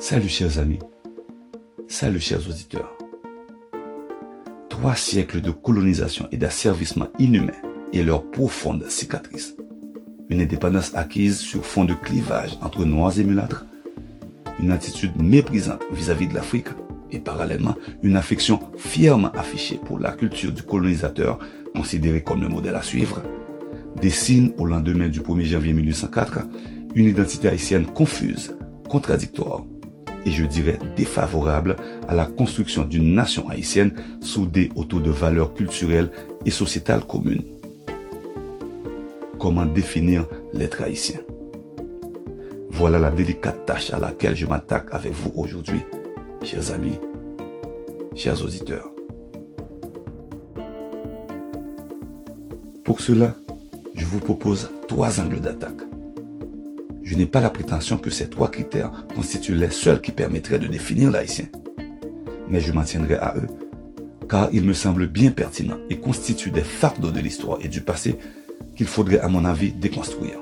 Salut chers amis, salut chers auditeurs. Trois siècles de colonisation et d'asservissement inhumain et leurs profondes cicatrices. Une indépendance acquise sur fond de clivage entre noirs et mulâtres. Une attitude méprisante vis-à-vis de l'Afrique et parallèlement une affection fièrement affichée pour la culture du colonisateur considéré comme le modèle à suivre, dessinent au lendemain du 1er janvier 1804 une identité haïtienne confuse, contradictoire et je dirais défavorable à la construction d'une nation haïtienne soudée autour de valeurs culturelles et sociétales communes. Comment définir l'être haïtien? Voilà la délicate tâche à laquelle je m'attaque avec vous aujourd'hui, chers amis, chers auditeurs. Pour cela, je vous propose trois angles d'attaque. Je n'ai pas la prétention que ces trois critères constituent les seuls qui permettraient de définir l'haïtien. Mais je m'en tiendrai à eux, car ils me semblent bien pertinents et constituent des fardeaux de l'histoire et du passé qu'il faudrait à mon avis déconstruire.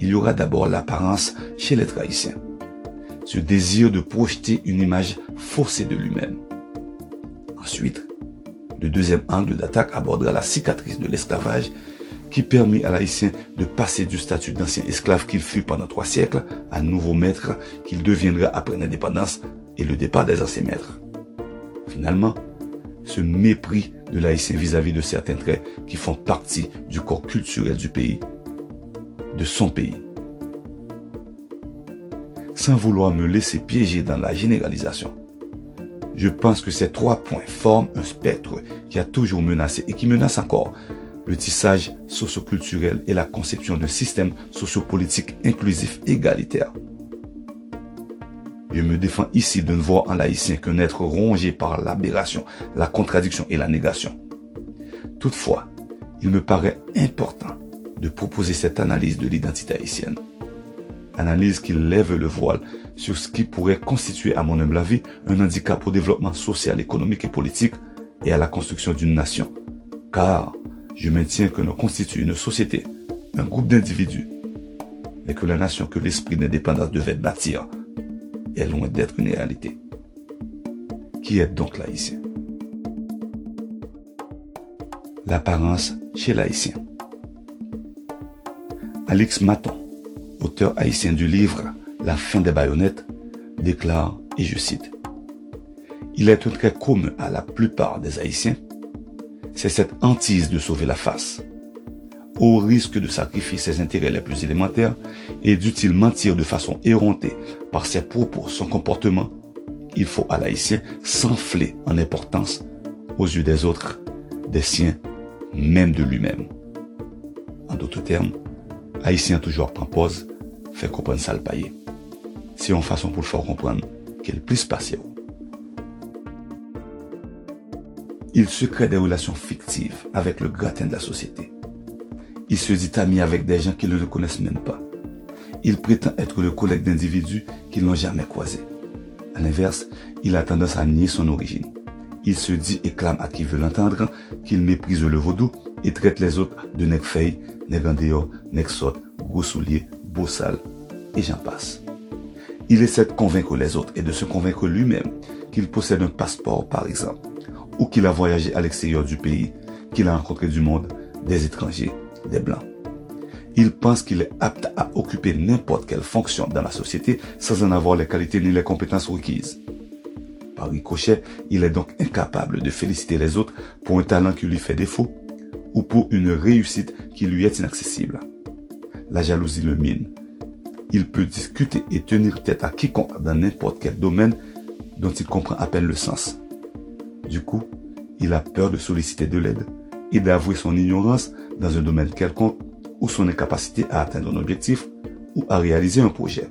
Il y aura d'abord l'apparence chez les haïtien, ce désir de projeter une image faussée de lui-même. Ensuite, le deuxième angle d'attaque abordera la cicatrice de l'esclavage qui permit à l'haïtien de passer du statut d'ancien esclave qu'il fut pendant trois siècles à nouveau maître qu'il deviendra après l'indépendance et le départ des anciens maîtres. Finalement, ce mépris de l'haïtien vis-à-vis de certains traits qui font partie du corps culturel du pays, de son pays. Sans vouloir me laisser piéger dans la généralisation, je pense que ces trois points forment un spectre qui a toujours menacé et qui menace encore le tissage socioculturel et la conception d'un système sociopolitique inclusif égalitaire. Je me défends ici de ne voir en laïcien qu'un être rongé par l'aberration, la contradiction et la négation. Toutefois, il me paraît important de proposer cette analyse de l'identité haïtienne. Analyse qui lève le voile sur ce qui pourrait constituer, à mon humble avis, un handicap au développement social, économique et politique et à la construction d'une nation. Car je maintiens que nous constituons une société, un groupe d'individus, mais que la nation que l'esprit d'indépendance devait bâtir est loin d'être une réalité. Qui est donc l'haïtien? L'apparence chez l'haïtien. Alix Maton, auteur haïtien du livre La fin des baïonnettes, déclare, et je cite, Il est un trait commun à la plupart des haïtiens c'est cette hantise de sauver la face. Au risque de sacrifier ses intérêts les plus élémentaires, et dût-il mentir de façon érontée par ses propos, son comportement, il faut à l'haïtien s'enfler en importance aux yeux des autres, des siens, même de lui-même. En d'autres termes, haïtien toujours prend pause, fait comprendre ça le payer. C'est une façon pour le faire comprendre qu'il puisse passer Il se crée des relations fictives avec le gratin de la société. Il se dit ami avec des gens qui ne le connaissent même pas. Il prétend être le collègue d'individus qui n'ont jamais croisé. À l'inverse, il a tendance à nier son origine. Il se dit et clame à qui veut l'entendre qu'il méprise le vaudou et traite les autres de nègres feuilles, nègres en gros souliers, beau sale, et j'en passe. Il essaie de convaincre les autres et de se convaincre lui-même qu'il possède un passeport, par exemple, ou qu'il a voyagé à l'extérieur du pays, qu'il a rencontré du monde, des étrangers, des blancs. Il pense qu'il est apte à occuper n'importe quelle fonction dans la société sans en avoir les qualités ni les compétences requises. Par ricochet, il est donc incapable de féliciter les autres pour un talent qui lui fait défaut ou pour une réussite qui lui est inaccessible. La jalousie le mine. Il peut discuter et tenir tête à quiconque dans n'importe quel domaine dont il comprend à peine le sens. Du coup, il a peur de solliciter de l'aide et d'avouer son ignorance dans un domaine quelconque ou son incapacité à atteindre un objectif ou à réaliser un projet.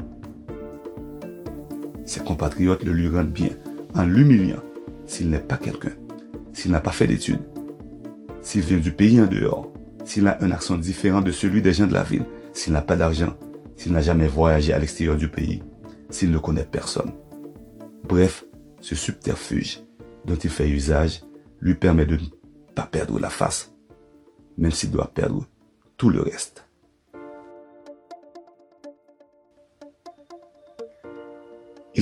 Ses compatriotes le lui rendent bien en l'humiliant s'il n'est pas quelqu'un, s'il n'a pas fait d'études, s'il vient du pays en dehors, s'il a un accent différent de celui des gens de la ville, s'il n'a pas d'argent, s'il n'a jamais voyagé à l'extérieur du pays, s'il ne connaît personne. Bref, ce subterfuge dont il fait usage lui permet de ne pas perdre la face, même s'il doit perdre tout le reste.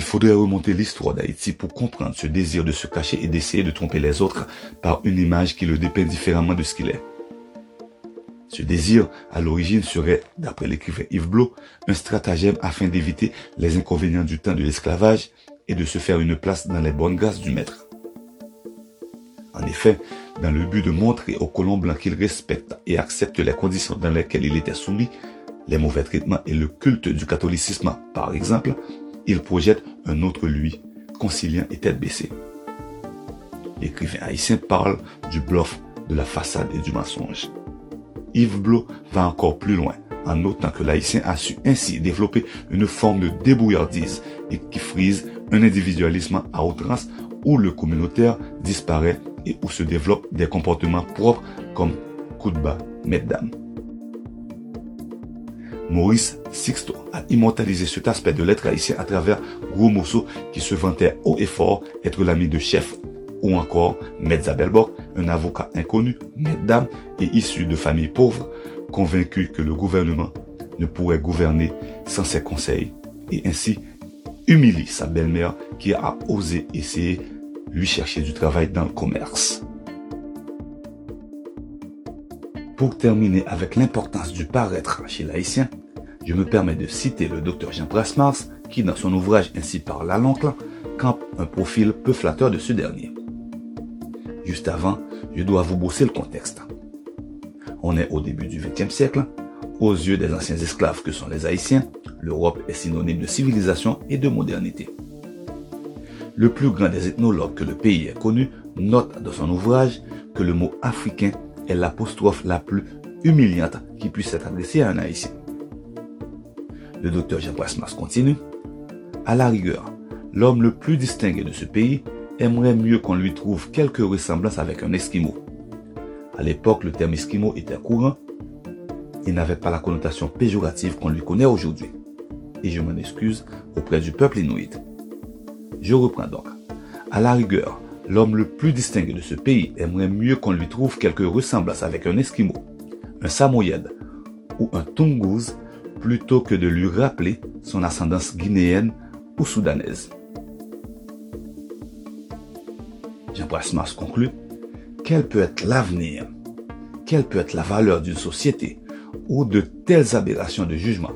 faudrait remonter l'histoire d'Haïti pour comprendre ce désir de se cacher et d'essayer de tromper les autres par une image qui le dépeint différemment de ce qu'il est. Ce désir, à l'origine, serait, d'après l'écrivain Yves Blot, un stratagème afin d'éviter les inconvénients du temps de l'esclavage et de se faire une place dans les bonnes grâces du maître. En effet, dans le but de montrer aux colons blancs qu'il respecte et accepte les conditions dans lesquelles il était soumis, les mauvais traitements et le culte du catholicisme, par exemple, il projette un autre lui, conciliant et tête baissée. L'écrivain haïtien parle du bluff, de la façade et du mensonge. Yves Blot va encore plus loin en notant que l'haïtien a su ainsi développer une forme de débrouillardise et qui frise un individualisme à outrance où le communautaire disparaît et où se développent des comportements propres comme coup de bas, mesdames. Maurice Sixto a immortalisé cet aspect de l'être haïtien à travers Gros qui se vantait haut et fort être l'ami de chef ou encore Belbok, un avocat inconnu, mesdames et issu de familles pauvres, convaincu que le gouvernement ne pourrait gouverner sans ses conseils et ainsi humilie sa belle-mère qui a osé essayer lui chercher du travail dans le commerce. Pour terminer avec l'importance du paraître chez l'haïtien, je me permets de citer le docteur Jean Prasmars qui, dans son ouvrage Ainsi par la l'oncle, campe un profil peu flatteur de ce dernier. Juste avant, je dois vous bosser le contexte. On est au début du XXe siècle. Aux yeux des anciens esclaves que sont les Haïtiens, l'Europe est synonyme de civilisation et de modernité. Le plus grand des ethnologues que le pays ait connu note dans son ouvrage que le mot africain est l'apostrophe la plus humiliante qui puisse être adressée à un Haïtien. Le docteur Jean Brasmas continue. À la rigueur, l'homme le plus distingué de ce pays aimerait mieux qu'on lui trouve quelques ressemblances avec un Esquimau. À l'époque, le terme Esquimau était courant et n'avait pas la connotation péjorative qu'on lui connaît aujourd'hui. Et je m'en excuse auprès du peuple inuit. Je reprends donc. À la rigueur, l'homme le plus distingué de ce pays aimerait mieux qu'on lui trouve quelques ressemblances avec un Esquimau, un Samoyed ou un Tungus plutôt que de lui rappeler son ascendance guinéenne ou soudanaise. Jean Brasmas conclut Quel peut être l'avenir? Quelle peut être la valeur d'une société où de telles aberrations de jugement,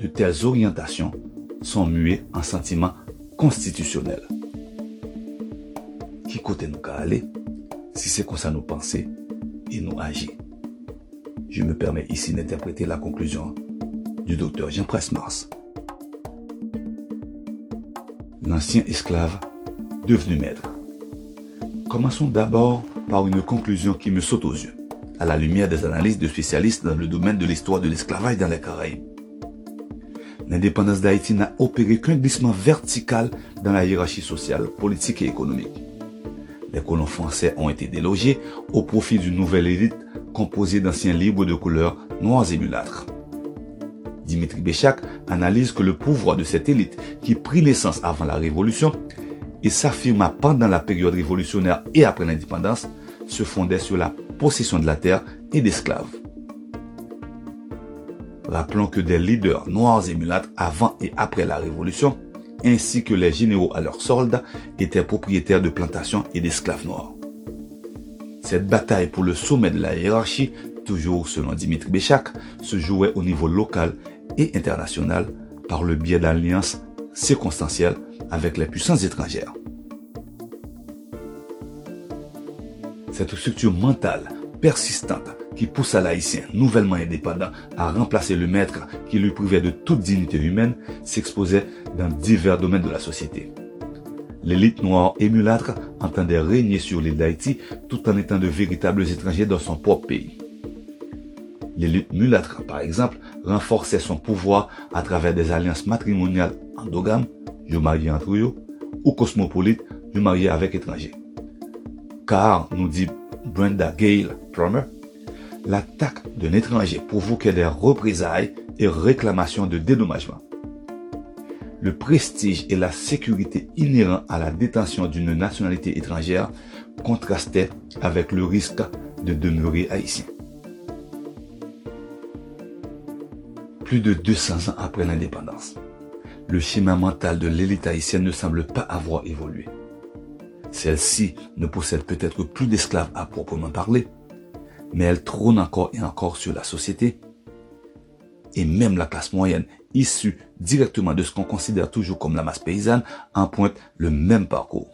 de telles orientations sont muées en sentiments constitutionnel. Qui côté nous aller si c'est comme ça nous penser et nous agir. Je me permets ici d'interpréter la conclusion du docteur Jean Mars. L'ancien esclave devenu maître. Commençons d'abord par une conclusion qui me saute aux yeux, à la lumière des analyses de spécialistes dans le domaine de l'histoire de l'esclavage dans les Caraïbes l'indépendance d'Haïti n'a opéré qu'un glissement vertical dans la hiérarchie sociale, politique et économique. Les colons français ont été délogés au profit d'une nouvelle élite composée d'anciens libres de couleur noirs et mulâtres. Dimitri Béchac analyse que le pouvoir de cette élite qui prit naissance avant la Révolution et s'affirma pendant la période révolutionnaire et après l'indépendance se fondait sur la possession de la terre et d'esclaves. Rappelons que des leaders noirs et mulâtres avant et après la Révolution, ainsi que les généraux à leurs soldats, étaient propriétaires de plantations et d'esclaves noirs. Cette bataille pour le sommet de la hiérarchie, toujours selon Dimitri Béchac, se jouait au niveau local et international par le biais d'alliances circonstancielles avec les puissances étrangères. Cette structure mentale persistante qui poussa l'haïtien, nouvellement indépendant, à remplacer le maître qui lui privait de toute dignité humaine, s'exposait dans divers domaines de la société. L'élite noire et mulâtre entendait régner sur l'île d'Haïti tout en étant de véritables étrangers dans son propre pays. L'élite mulâtre, par exemple, renforçait son pouvoir à travers des alliances matrimoniales endogames, je marié entre eux, ou cosmopolites, je avec étrangers. Car, nous dit Brenda Gale Promer, l'attaque d'un étranger provoquait des représailles et réclamations de dédommagement. Le prestige et la sécurité inhérents à la détention d'une nationalité étrangère contrastaient avec le risque de demeurer haïtien. Plus de 200 ans après l'indépendance, le schéma mental de l'élite haïtienne ne semble pas avoir évolué. Celle-ci ne possède peut-être plus d'esclaves à proprement parler, mais elle trône encore et encore sur la société. Et même la classe moyenne, issue directement de ce qu'on considère toujours comme la masse paysanne, emprunte le même parcours.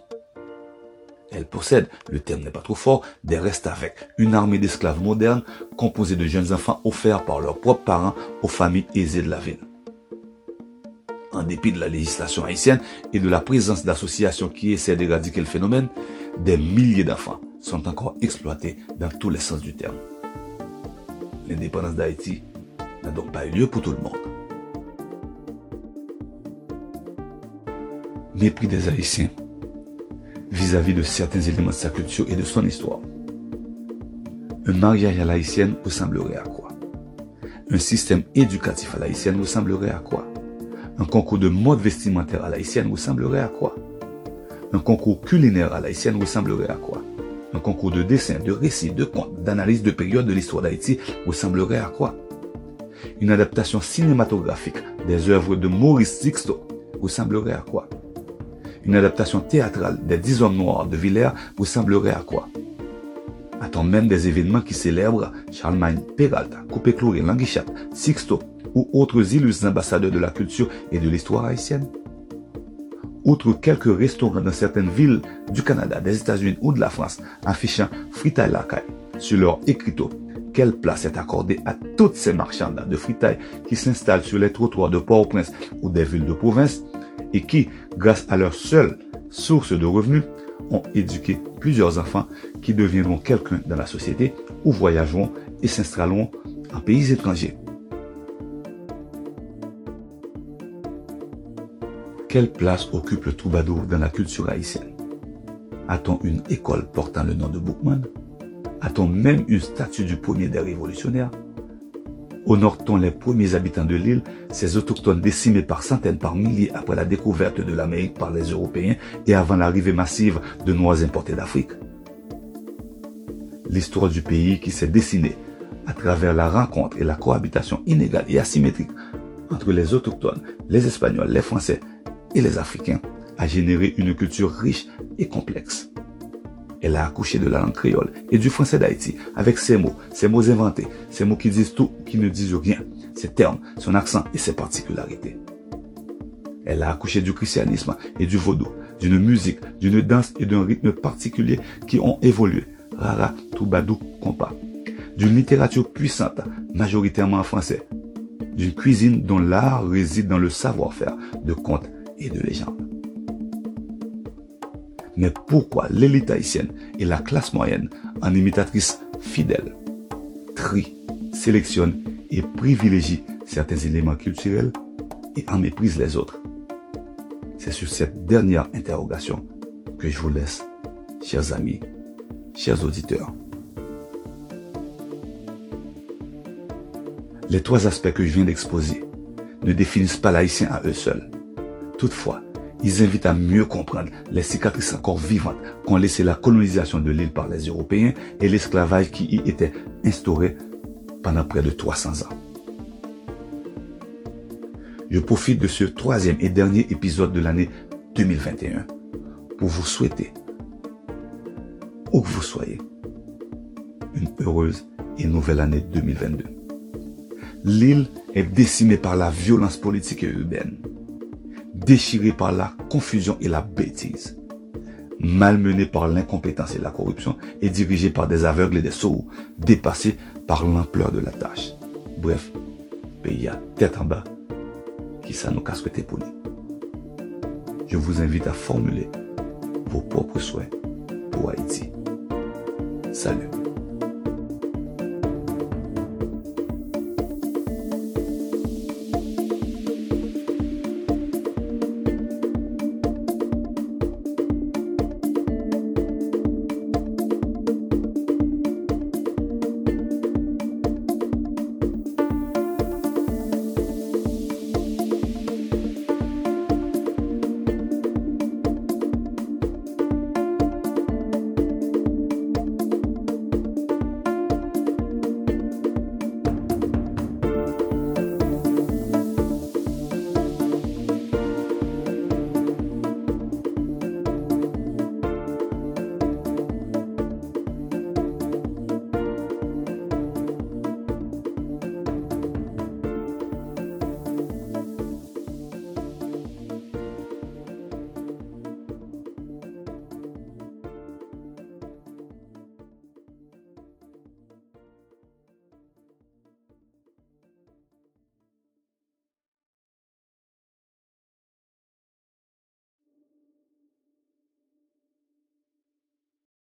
Elle possède, le terme n'est pas trop fort, des restes avec une armée d'esclaves modernes composée de jeunes enfants offerts par leurs propres parents aux familles aisées de la ville en dépit de la législation haïtienne et de la présence d'associations qui essaient d'éradiquer le phénomène, des milliers d'enfants sont encore exploités dans tous les sens du terme. L'indépendance d'Haïti n'a donc pas eu lieu pour tout le monde. Mépris des Haïtiens vis-à-vis de certains éléments de sa culture et de son histoire. Un mariage à l'haïtienne ressemblerait à quoi? Un système éducatif à l'haïtienne ressemblerait à quoi? Un concours de mode vestimentaire à l'haïtienne ressemblerait à quoi? Un concours culinaire à l'haïtienne ressemblerait à quoi? Un concours de dessin, de récits, de contes, d'analyse de période de l'histoire d'Haïti ressemblerait à quoi? Une adaptation cinématographique des œuvres de Maurice Sixto ressemblerait à quoi? Une adaptation théâtrale des Dix Hommes Noirs de Villers ressemblerait à quoi? A-t-on même des événements qui célèbrent Charlemagne, Peralta, Coupé-Cloré, Languichat, Sixto, ou autres illustres ambassadeurs de la culture et de l'histoire haïtienne? Outre quelques restaurants dans certaines villes du Canada, des États-Unis ou de la France affichant fritaille la caille sur leur écriteau, quelle place est accordée à toutes ces marchands de fritaille qui s'installent sur les trottoirs de Port-au-Prince ou des villes de province et qui, grâce à leur seule source de revenus, ont éduqué plusieurs enfants qui deviendront quelqu'un dans la société ou voyageront et s'installeront en pays étrangers? Quelle place occupe le troubadour dans la culture haïtienne? A-t-on une école portant le nom de Bookman A-t-on même une statue du premier des révolutionnaires? Honore-t-on les premiers habitants de l'île, ces autochtones décimés par centaines, par milliers après la découverte de l'Amérique par les Européens et avant l'arrivée massive de noix importées d'Afrique? L'histoire du pays qui s'est dessinée à travers la rencontre et la cohabitation inégale et asymétrique entre les autochtones, les Espagnols, les Français et les Africains a généré une culture riche et complexe. Elle a accouché de la langue créole et du français d'Haïti avec ses mots, ses mots inventés, ses mots qui disent tout, qui ne disent rien, ses termes, son accent et ses particularités. Elle a accouché du christianisme et du vaudou, d'une musique, d'une danse et d'un rythme particulier qui ont évolué, rara, troubadou, compas, d'une littérature puissante, majoritairement en français, d'une cuisine dont l'art réside dans le savoir-faire de contes et de légende. Mais pourquoi l'élite haïtienne et la classe moyenne, en imitatrice fidèle, trie, sélectionne et privilégie certains éléments culturels et en méprise les autres? C'est sur cette dernière interrogation que je vous laisse, chers amis, chers auditeurs. Les trois aspects que je viens d'exposer ne définissent pas l'haïtien à eux seuls. Toutefois, ils invitent à mieux comprendre les cicatrices encore vivantes qu'ont laissé la colonisation de l'île par les Européens et l'esclavage qui y était instauré pendant près de 300 ans. Je profite de ce troisième et dernier épisode de l'année 2021 pour vous souhaiter, où que vous soyez, une heureuse et nouvelle année 2022. L'île est décimée par la violence politique et urbaine déchiré par la confusion et la bêtise, malmené par l'incompétence et la corruption, et dirigé par des aveugles et des sourds, dépassé par l'ampleur de la tâche. Bref, pays à tête en bas, qui ça nous casse pour nous. Je vous invite à formuler vos propres souhaits pour Haïti. Salut.